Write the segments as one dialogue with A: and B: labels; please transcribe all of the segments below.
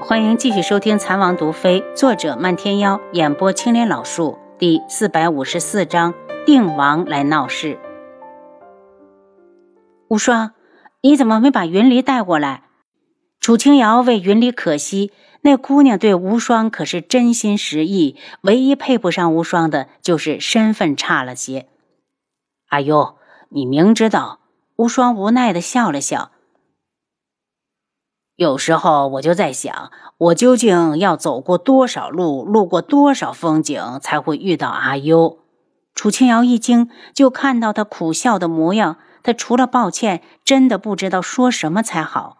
A: 欢迎继续收听《残王毒妃》，作者漫天妖，演播青莲老树，第四百五十四章：定王来闹事。无双，你怎么没把云离带过来？楚清瑶为云离可惜，那姑娘对无双可是真心实意，唯一配不上无双的就是身份差了些。
B: 阿优，你明知道？无双无奈的笑了笑。有时候我就在想，我究竟要走过多少路，路过多少风景，才会遇到阿优？
A: 楚清瑶一惊，就看到他苦笑的模样。他除了抱歉，真的不知道说什么才好。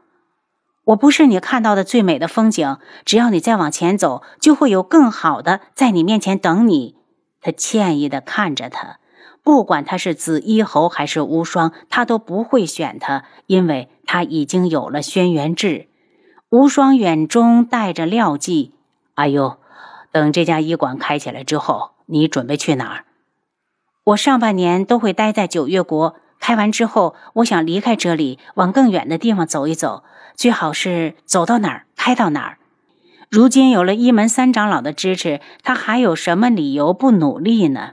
A: 我不是你看到的最美的风景，只要你再往前走，就会有更好的在你面前等你。他歉意的看着他，不管他是紫衣侯还是无双，他都不会选他，因为他已经有了轩辕志。无双眼中带着料计，
B: 阿优，等这家医馆开起来之后，你准备去哪儿？
A: 我上半年都会待在九月国，开完之后，我想离开这里，往更远的地方走一走，最好是走到哪儿开到哪儿。如今有了一门三长老的支持，他还有什么理由不努力呢？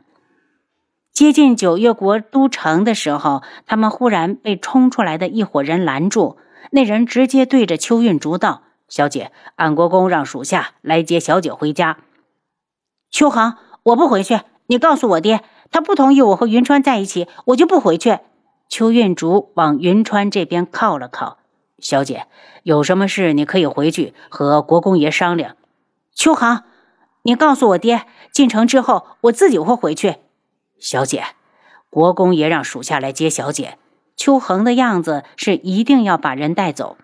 A: 接近九月国都城的时候，他们忽然被冲出来的一伙人拦住。那人直接对着邱运竹道：“
B: 小姐，安国公让属下来接小姐回家。”
C: 秋恒，我不回去。你告诉我爹，他不同意我和云川在一起，我就不回去。
A: 邱运竹往云川这边靠了靠：“
B: 小姐，有什么事你可以回去和国公爷商量。”
C: 秋恒，你告诉我爹，进城之后我自己会回去。
B: 小姐，国公爷让属下来接小姐。
A: 秋恒的样子是一定要把人带走。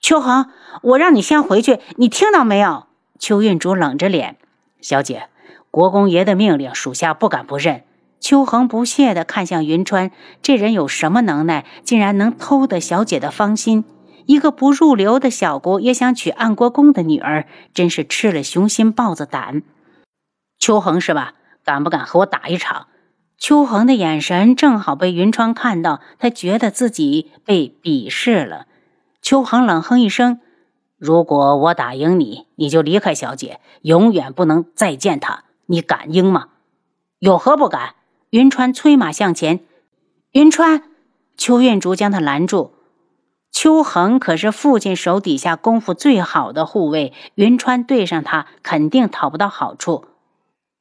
C: 秋恒，我让你先回去，你听到没有？
A: 邱运竹冷着脸：“
B: 小姐，国公爷的命令，属下不敢不认。”
A: 秋恒不屑地看向云川，这人有什么能耐，竟然能偷得小姐的芳心？一个不入流的小国也想娶安国公的女儿，真是吃了雄心豹子胆。
B: 秋恒是吧？敢不敢和我打一场？
A: 秋恒的眼神正好被云川看到，他觉得自己被鄙视了。
B: 秋恒冷哼一声：“如果我打赢你，你就离开小姐，永远不能再见她。你敢应吗？
C: 有何不敢？”
A: 云川催马向前。
C: 云川，
A: 邱运竹将他拦住。秋恒可是父亲手底下功夫最好的护卫，云川对上他肯定讨不到好处。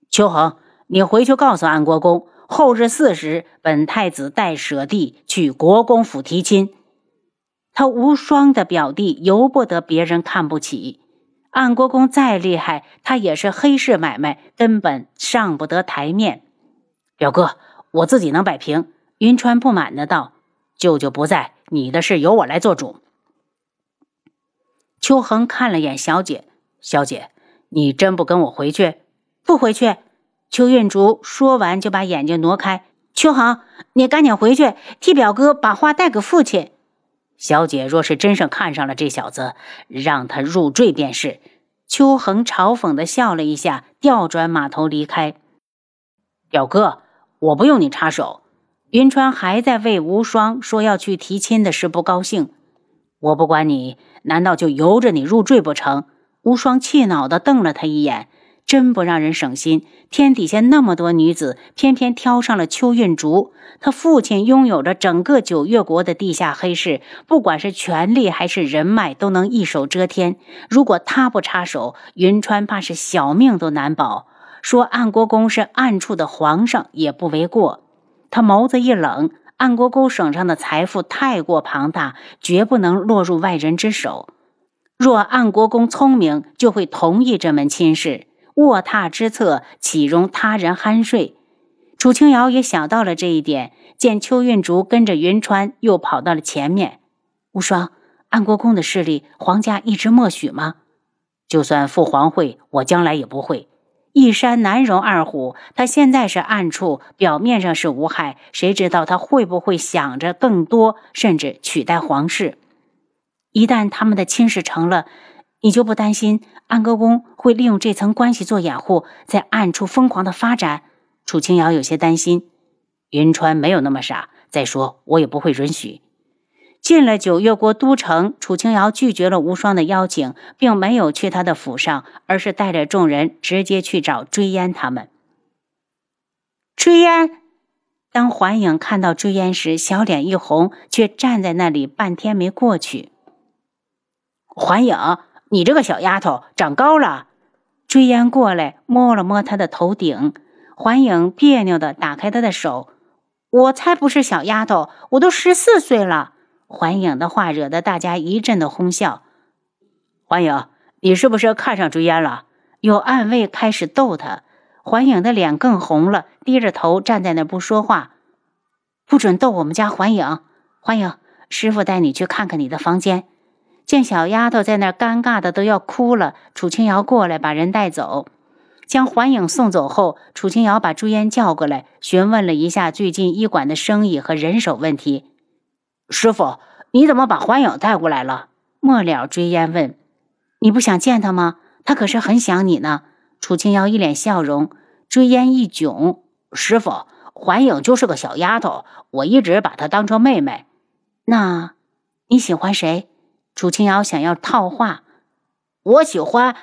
B: 秋恒，你回去告诉安国公。后日巳时，本太子带舍弟去国公府提亲。
A: 他无双的表弟由不得别人看不起。安国公再厉害，他也是黑市买卖，根本上不得台面。
B: 表哥，我自己能摆平。
A: 云川不满的道：“
B: 舅舅不在，你的事由我来做主。”
A: 秋恒看了眼小姐，
B: 小姐，你真不跟我回去？
C: 不回去。
A: 邱运竹说完，就把眼睛挪开。
C: 秋恒，你赶紧回去，替表哥把话带给父亲。
B: 小姐若是真是看上了这小子，让他入赘便是。
A: 秋恒嘲讽的笑了一下，调转马头离开。
B: 表哥，我不用你插手。
A: 云川还在为无双说要去提亲的事不高兴。
B: 我不管你，难道就由着你入赘不成？
A: 无双气恼的瞪了他一眼。真不让人省心！天底下那么多女子，偏偏挑上了邱运竹。他父亲拥有着整个九月国的地下黑市，不管是权力还是人脉，都能一手遮天。如果他不插手，云川怕是小命都难保。说安国公是暗处的皇上也不为过。他眸子一冷，安国公手上的财富太过庞大，绝不能落入外人之手。若安国公聪明，就会同意这门亲事。卧榻之侧，岂容他人酣睡？楚清瑶也想到了这一点，见邱运竹跟着云川又跑到了前面。无双，安国公的势力，皇家一直默许吗？
B: 就算父皇会，我将来也不会。
A: 一山难容二虎，他现在是暗处，表面上是无害，谁知道他会不会想着更多，甚至取代皇室？一旦他们的亲事成了。你就不担心安国公会利用这层关系做掩护，在暗处疯狂的发展？楚清瑶有些担心。
B: 云川没有那么傻。再说，我也不会允许。
A: 进了九月国都城，楚清瑶拒绝了无双的邀请，并没有去他的府上，而是带着众人直接去找追烟他们。
C: 追烟，
A: 当环影看到追烟时，小脸一红，却站在那里半天没过去。
B: 环影，你这个小丫头长高了。
A: 追烟过来摸了摸他的头顶，环影别扭的打开他的手。
C: 我才不是小丫头，我都十四岁了。
A: 环影的话惹得大家一阵的哄笑。
B: 环影，你是不是看上追烟了？
A: 有暗卫开始逗他。环影的脸更红了，低着头站在那不说话。不准逗我们家环影。环影，师傅带你去看看你的房间。见小丫头在那尴尬的都要哭了，楚清瑶过来把人带走。将环影送走后，楚清瑶把朱烟叫过来，询问了一下最近医馆的生意和人手问题。
B: 师傅，你怎么把环影带过来了？
A: 末了，追烟问：“你不想见他吗？他可是很想你呢。”楚清瑶一脸笑容，追烟一窘：“
B: 师傅，环影就是个小丫头，我一直把她当成妹妹。
A: 那你喜欢谁？”楚清瑶想要套话：“
B: 我喜欢。”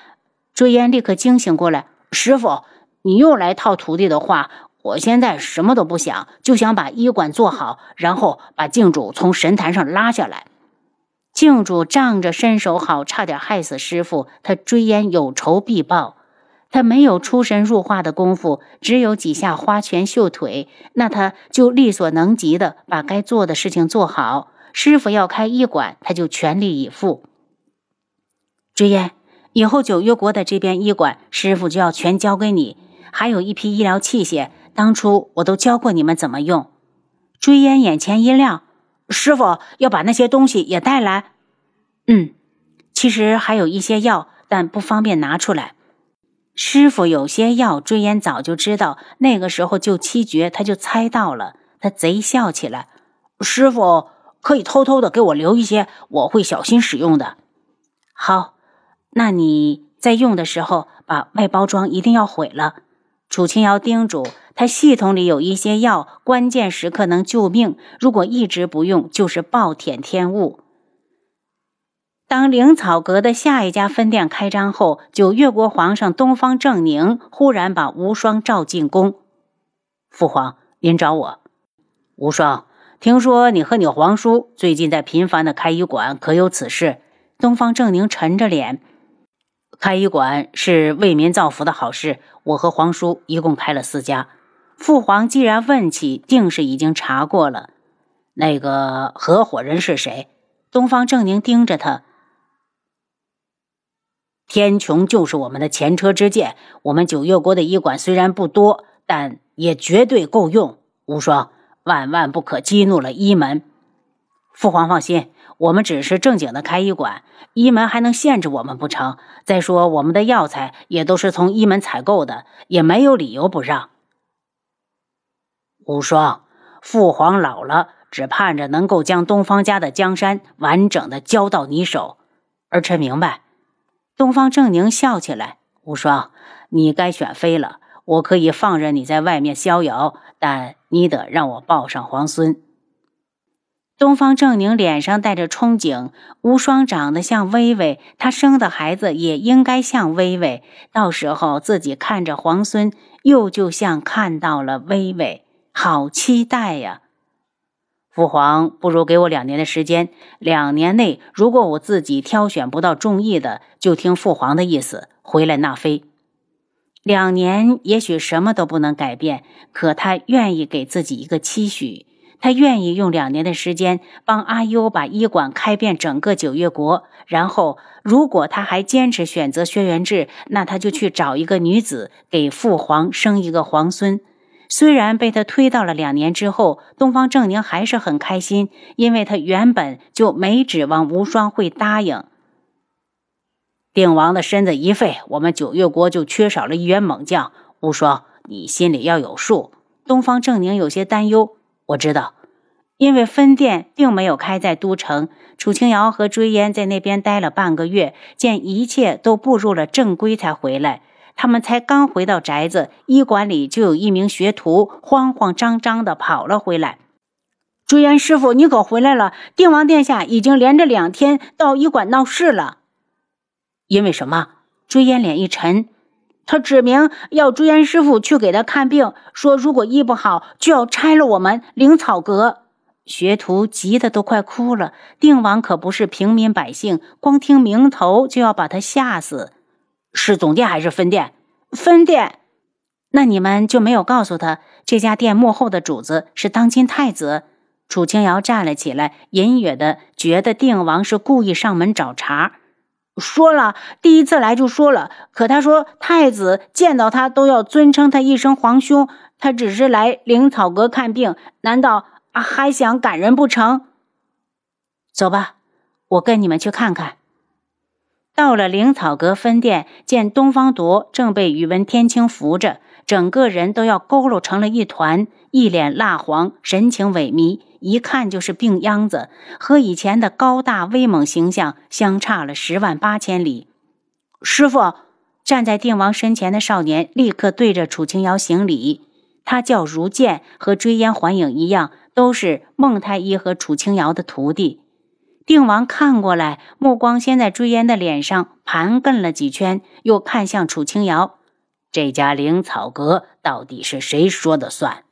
A: 追烟立刻惊醒过来。
B: 师傅，你又来套徒弟的话。我现在什么都不想，就想把医馆做好，然后把镜主从神坛上拉下来。
A: 镜主仗着身手好，差点害死师傅。他追烟有仇必报。他没有出神入化的功夫，只有几下花拳绣腿，那他就力所能及的把该做的事情做好。师傅要开医馆，他就全力以赴。追烟。以后九月国的这边医馆，师傅就要全交给你，还有一批医疗器械，当初我都教过你们怎么用。
C: 追烟眼前一亮，师傅要把那些东西也带来。
A: 嗯，其实还有一些药，但不方便拿出来。师傅有些药，追烟早就知道，那个时候救七绝，他就猜到了。他贼笑起来，
B: 师傅可以偷偷的给我留一些，我会小心使用的。
A: 好。那你在用的时候，把外包装一定要毁了。楚清瑶叮嘱他，系统里有一些药，关键时刻能救命，如果一直不用，就是暴殄天物。当灵草阁的下一家分店开张后，九月国皇上东方正宁忽然把无双召进宫。
B: 父皇，您找我。无双，听说你和你皇叔最近在频繁的开医馆，可有此事？
A: 东方正宁沉着脸。
B: 开医馆是为民造福的好事，我和皇叔一共开了四家。
A: 父皇既然问起，定是已经查过了。
B: 那个合伙人是谁？
A: 东方正宁盯着他。
B: 天穹就是我们的前车之鉴。我们九月国的医馆虽然不多，但也绝对够用。无双，万万不可激怒了医门。父皇放心。我们只是正经的开医馆，医门还能限制我们不成？再说我们的药材也都是从医门采购的，也没有理由不让。无双，父皇老了，只盼着能够将东方家的江山完整的交到你手。儿臣明白。
A: 东方正宁笑起来。
B: 无双，你该选妃了。我可以放任你在外面逍遥，但你得让我抱上皇孙。
A: 东方正宁脸上带着憧憬，无双长得像微微，他生的孩子也应该像微微。到时候自己看着皇孙，又就像看到了微微，好期待呀！
B: 父皇，不如给我两年的时间，两年内如果我自己挑选不到中意的，就听父皇的意思回来纳妃。
A: 两年也许什么都不能改变，可他愿意给自己一个期许。他愿意用两年的时间帮阿优把医馆开遍整个九月国，然后如果他还坚持选择轩辕志，那他就去找一个女子给父皇生一个皇孙。虽然被他推到了两年之后，东方正宁还是很开心，因为他原本就没指望无双会答应。
B: 定王的身子一废，我们九月国就缺少了一员猛将。无双，你心里要有数。
A: 东方正宁有些担忧。
B: 我知道，
A: 因为分店并没有开在都城。楚清瑶和追烟在那边待了半个月，见一切都步入了正规，才回来。他们才刚回到宅子，医馆里就有一名学徒慌慌张张的跑了回来。
C: 追烟师傅，你可回来了！定王殿下已经连着两天到医馆闹事了。
B: 因为什么？
C: 追烟脸一沉，他指明要追烟师傅去给他看病，说如果医不好，就要拆了我们灵草阁。
A: 学徒急得都快哭了。定王可不是平民百姓，光听名头就要把他吓死。
B: 是总店还是分店？
C: 分店。
A: 那你们就没有告诉他，这家店幕后的主子是当今太子？楚清瑶站了起来，隐约的觉得定王是故意上门找茬。
C: 说了，第一次来就说了。可他说太子见到他都要尊称他一声皇兄，他只是来灵草阁看病，难道还想赶人不成？
A: 走吧，我跟你们去看看。到了灵草阁分店，见东方铎正被宇文天青扶着。整个人都要佝偻成了一团，一脸蜡黄，神情萎靡，一看就是病秧子，和以前的高大威猛形象相差了十万八千里。
C: 师傅
A: 站在定王身前的少年立刻对着楚清瑶行礼。他叫如剑，和追烟环影一样，都是孟太医和楚清瑶的徒弟。定王看过来，目光先在追烟的脸上盘亘了几圈，又看向楚清瑶。这家灵草阁到底是谁说的算？